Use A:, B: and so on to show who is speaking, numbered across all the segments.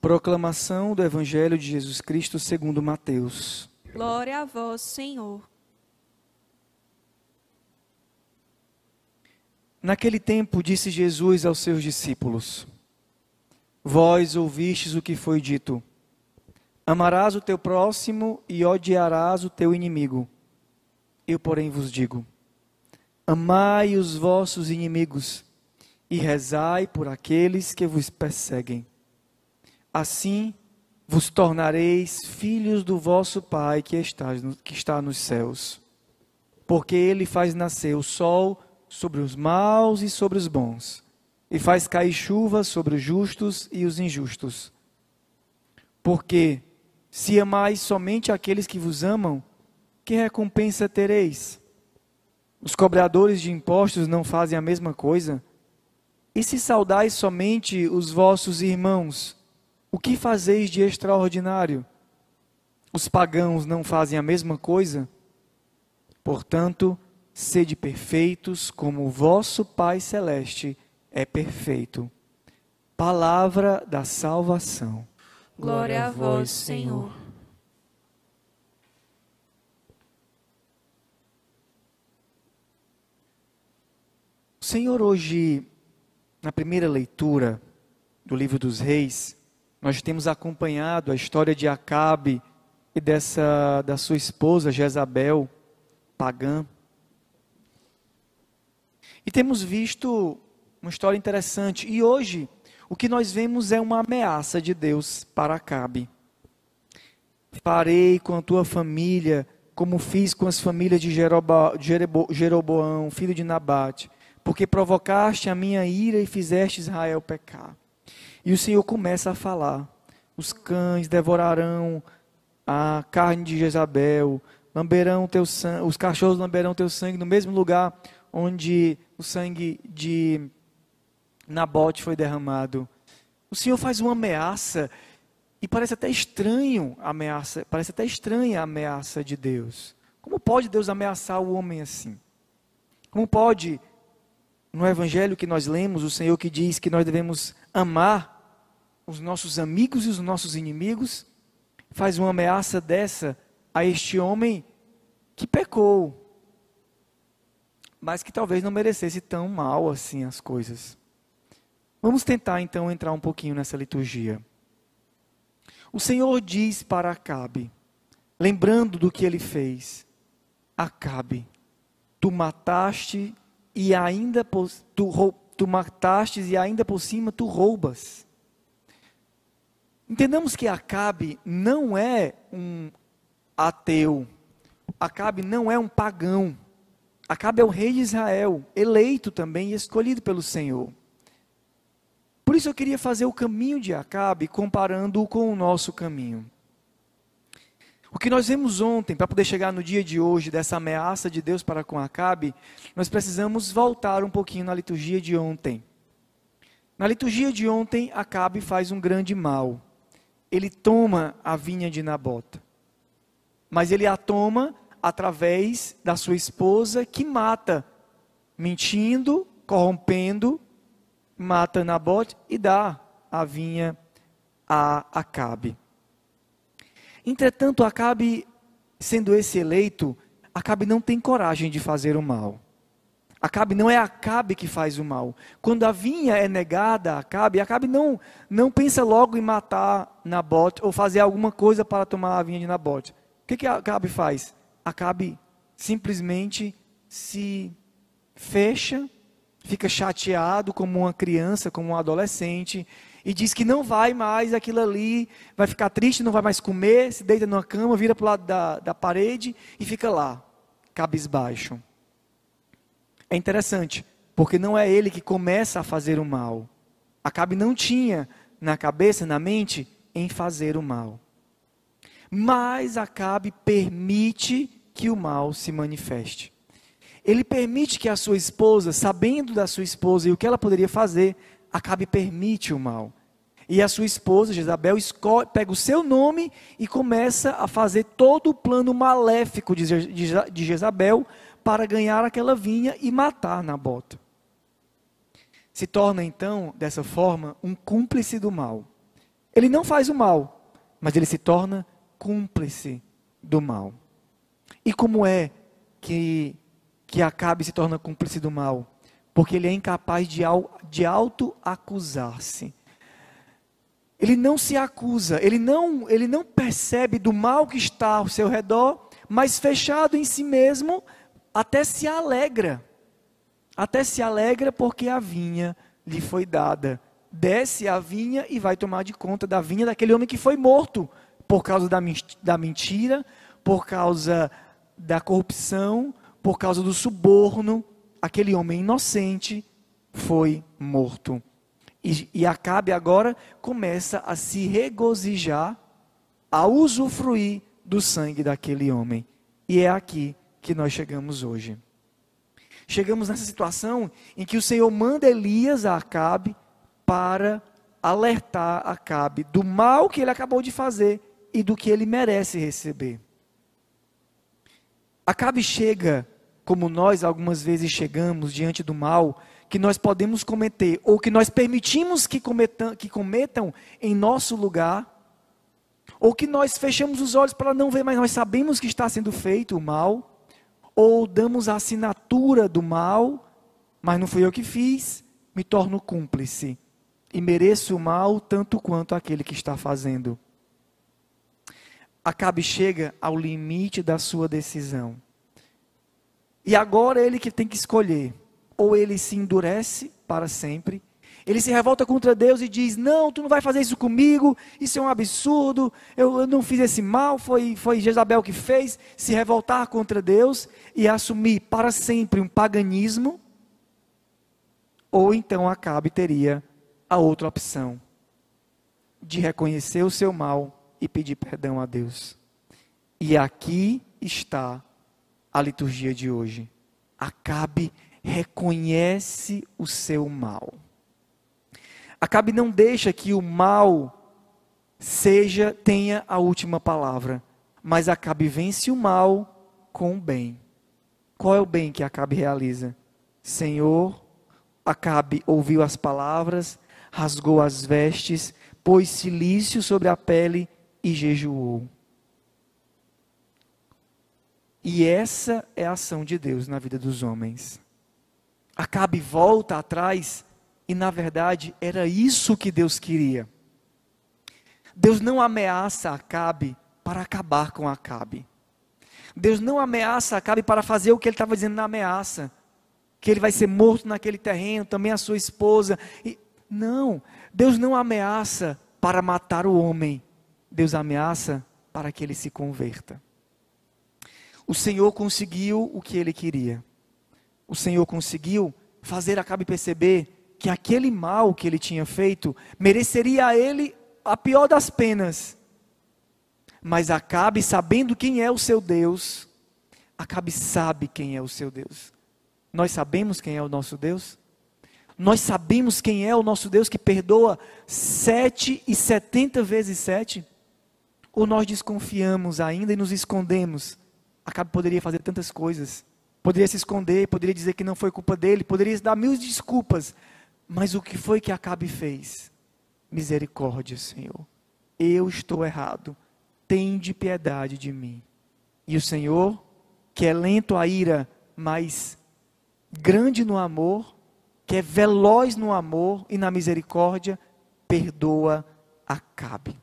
A: Proclamação do Evangelho de Jesus Cristo segundo Mateus.
B: Glória a vós, Senhor.
A: Naquele tempo disse Jesus aos seus discípulos: Vós ouvistes o que foi dito: Amarás o teu próximo e odiarás o teu inimigo. Eu, porém, vos digo: Amai os vossos inimigos e rezai por aqueles que vos perseguem Assim vos tornareis filhos do vosso Pai que está, que está nos céus. Porque ele faz nascer o sol sobre os maus e sobre os bons, e faz cair chuva sobre os justos e os injustos. Porque, se amais somente aqueles que vos amam, que recompensa tereis? Os cobradores de impostos não fazem a mesma coisa? E se saudais somente os vossos irmãos, o que fazeis de extraordinário? Os pagãos não fazem a mesma coisa? Portanto, sede perfeitos como o vosso Pai Celeste é perfeito. Palavra da salvação.
B: Glória a vós, Senhor.
A: O Senhor hoje, na primeira leitura do livro dos Reis, nós temos acompanhado a história de Acabe e dessa da sua esposa Jezabel, pagã. E temos visto uma história interessante. E hoje, o que nós vemos é uma ameaça de Deus para Acabe. Farei com a tua família como fiz com as famílias de Jeroboão, filho de Nabate, porque provocaste a minha ira e fizeste Israel pecar. E o Senhor começa a falar: os cães devorarão a carne de Jezabel, lamberão teu sangue, os cachorros lamberão teu sangue no mesmo lugar onde o sangue de Nabote foi derramado. O Senhor faz uma ameaça e parece até estranho a ameaça, parece até estranha a ameaça de Deus. Como pode Deus ameaçar o homem assim? Como pode no evangelho que nós lemos, o Senhor que diz que nós devemos amar os nossos amigos e os nossos inimigos, faz uma ameaça dessa a este homem que pecou, mas que talvez não merecesse tão mal assim as coisas. Vamos tentar então entrar um pouquinho nessa liturgia. O Senhor diz para Acabe, lembrando do que ele fez: Acabe, tu mataste e ainda tu, tu mataste e ainda por cima tu roubas. Entendamos que Acabe não é um ateu. Acabe não é um pagão. Acabe é o rei de Israel, eleito também e escolhido pelo Senhor. Por isso eu queria fazer o caminho de Acabe comparando-o com o nosso caminho. O que nós vimos ontem, para poder chegar no dia de hoje, dessa ameaça de Deus para com Acabe, nós precisamos voltar um pouquinho na liturgia de ontem. Na liturgia de ontem, Acabe faz um grande mal. Ele toma a vinha de Nabota. Mas ele a toma através da sua esposa que mata, mentindo, corrompendo, mata Nabote e dá a vinha a Acabe. Entretanto, Acabe, sendo esse eleito, Acabe não tem coragem de fazer o mal. Acabe não é Acabe que faz o mal. Quando a vinha é negada a Acabe, Acabe não, não pensa logo em matar Nabote ou fazer alguma coisa para tomar a vinha de Nabote. O que, que Acabe faz? Acabe simplesmente se fecha, fica chateado como uma criança, como um adolescente, e diz que não vai mais aquilo ali, vai ficar triste, não vai mais comer, se deita numa cama, vira para o lado da, da parede e fica lá, cabisbaixo. É interessante, porque não é ele que começa a fazer o mal. Acabe não tinha na cabeça, na mente, em fazer o mal. Mas Acabe permite que o mal se manifeste. Ele permite que a sua esposa, sabendo da sua esposa e o que ela poderia fazer, Acabe permite o mal. E a sua esposa, Jezabel, pega o seu nome e começa a fazer todo o plano maléfico de Jezabel para ganhar aquela vinha e matar Nabota. Se torna então, dessa forma, um cúmplice do mal. Ele não faz o mal, mas ele se torna cúmplice do mal. E como é que, que Acabe se torna cúmplice do mal? Porque ele é incapaz de, de auto-acusar-se. Ele não se acusa, ele não, ele não percebe do mal que está ao seu redor, mas fechado em si mesmo, até se alegra. Até se alegra porque a vinha lhe foi dada. Desce a vinha e vai tomar de conta da vinha daquele homem que foi morto por causa da, da mentira, por causa da corrupção, por causa do suborno. Aquele homem inocente foi morto. E, e Acabe agora começa a se regozijar, a usufruir do sangue daquele homem. E é aqui que nós chegamos hoje. Chegamos nessa situação em que o Senhor manda Elias a Acabe para alertar Acabe do mal que ele acabou de fazer e do que ele merece receber. Acabe chega, como nós algumas vezes chegamos diante do mal que nós podemos cometer ou que nós permitimos que cometam, que cometam em nosso lugar, ou que nós fechamos os olhos para não ver, mas nós sabemos que está sendo feito o mal, ou damos a assinatura do mal, mas não fui eu que fiz, me torno cúmplice e mereço o mal tanto quanto aquele que está fazendo. Acabe chega ao limite da sua decisão. E agora é ele que tem que escolher ou ele se endurece para sempre, ele se revolta contra Deus e diz: Não, tu não vai fazer isso comigo, isso é um absurdo, eu, eu, não fiz esse mal, foi, foi Jezabel que fez. Se revoltar contra Deus e assumir para sempre um paganismo, ou então Acabe teria a outra opção de reconhecer o seu mal e pedir perdão a Deus. E aqui está a liturgia de hoje. Acabe reconhece o seu mal. Acabe não deixa que o mal seja tenha a última palavra, mas Acabe vence o mal com o bem. Qual é o bem que Acabe realiza? Senhor, Acabe ouviu as palavras, rasgou as vestes, pôs silício sobre a pele e jejuou. E essa é a ação de Deus na vida dos homens. Acabe volta atrás e na verdade era isso que Deus queria. Deus não ameaça Acabe para acabar com Acabe. Deus não ameaça Acabe para fazer o que ele estava dizendo na ameaça, que ele vai ser morto naquele terreno, também a sua esposa. E, não, Deus não ameaça para matar o homem. Deus ameaça para que ele se converta. O Senhor conseguiu o que ele queria o Senhor conseguiu fazer Acabe perceber que aquele mal que ele tinha feito mereceria a ele a pior das penas. Mas Acabe, sabendo quem é o seu Deus, Acabe sabe quem é o seu Deus. Nós sabemos quem é o nosso Deus? Nós sabemos quem é o nosso Deus que perdoa sete e setenta vezes sete? Ou nós desconfiamos ainda e nos escondemos? Acabe poderia fazer tantas coisas. Poderia se esconder, poderia dizer que não foi culpa dele, poderia dar mil desculpas. Mas o que foi que Acabe fez? Misericórdia, Senhor. Eu estou errado. Tende piedade de mim. E o Senhor, que é lento à ira, mas grande no amor, que é veloz no amor e na misericórdia, perdoa Acabe.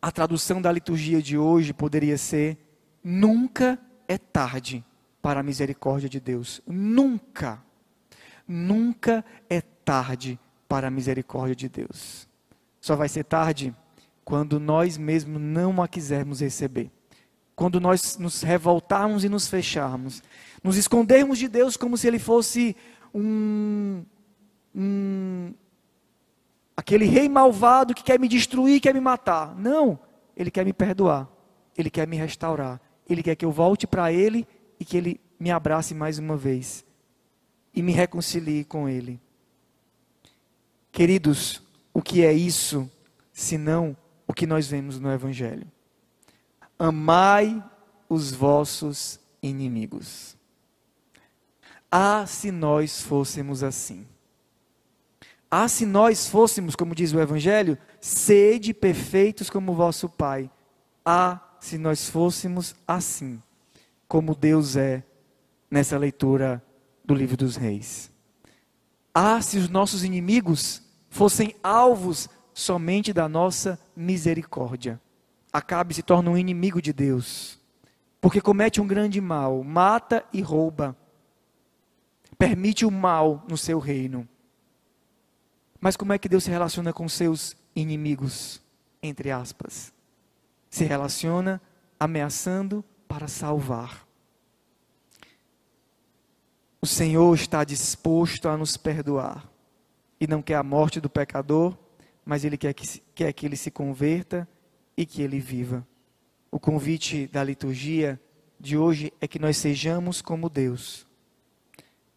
A: A tradução da liturgia de hoje poderia ser: nunca é tarde para a misericórdia de Deus. Nunca, nunca é tarde para a misericórdia de Deus. Só vai ser tarde quando nós mesmos não a quisermos receber. Quando nós nos revoltarmos e nos fecharmos, nos escondermos de Deus como se Ele fosse um, um aquele rei malvado que quer me destruir, quer me matar. Não, Ele quer me perdoar, Ele quer me restaurar, ele quer que eu volte para Ele e que Ele me abrace mais uma vez e me reconcilie com Ele. Queridos, o que é isso, senão o que nós vemos no Evangelho? Amai os vossos inimigos. Ah, se nós fôssemos assim. Ah, se nós fôssemos, como diz o Evangelho, sede perfeitos como vosso Pai. Ah, se nós fôssemos assim, como Deus é nessa leitura do livro dos Reis. Ah, se os nossos inimigos fossem alvos somente da nossa misericórdia. Acabe se torna um inimigo de Deus, porque comete um grande mal, mata e rouba, permite o mal no seu reino. Mas como é que Deus se relaciona com seus inimigos? Entre aspas. Se relaciona ameaçando para salvar. O Senhor está disposto a nos perdoar e não quer a morte do pecador, mas Ele quer que, quer que ele se converta e que ele viva. O convite da liturgia de hoje é que nós sejamos como Deus.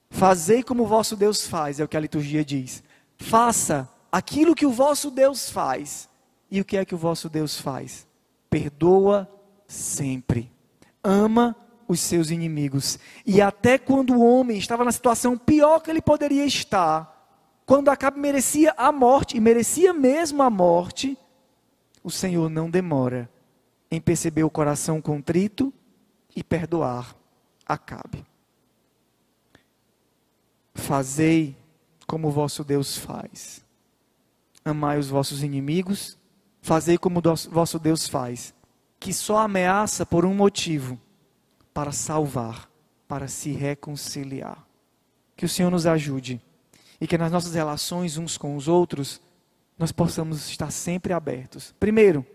A: Fazei como o vosso Deus faz, é o que a liturgia diz. Faça aquilo que o vosso Deus faz. E o que é que o vosso Deus faz? Perdoa sempre. Ama os seus inimigos. E até quando o homem estava na situação pior que ele poderia estar, quando Acabe merecia a morte, e merecia mesmo a morte, o Senhor não demora em perceber o coração contrito e perdoar Acabe. Fazei como vosso Deus faz. Amai os vossos inimigos, fazei como vosso Deus faz, que só ameaça por um motivo: para salvar, para se reconciliar. Que o Senhor nos ajude e que nas nossas relações uns com os outros nós possamos estar sempre abertos. Primeiro,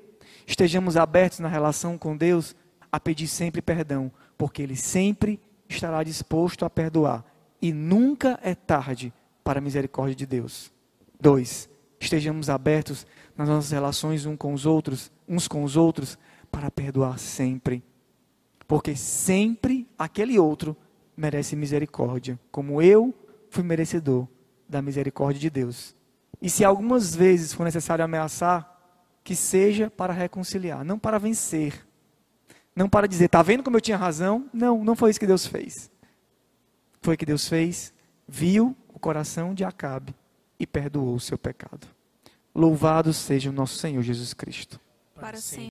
A: estejamos abertos na relação com Deus a pedir sempre perdão, porque Ele sempre estará disposto a perdoar e nunca é tarde para a misericórdia de Deus. Dois, estejamos abertos nas nossas relações uns com os outros, uns com os outros, para perdoar sempre. Porque sempre aquele outro merece misericórdia, como eu fui merecedor da misericórdia de Deus. E se algumas vezes for necessário ameaçar, que seja para reconciliar, não para vencer. Não para dizer, está vendo como eu tinha razão? Não, não foi isso que Deus fez. Foi que Deus fez, viu o coração de Acabe e perdoou o seu pecado. Louvado seja o nosso Senhor Jesus Cristo.
B: Para sempre.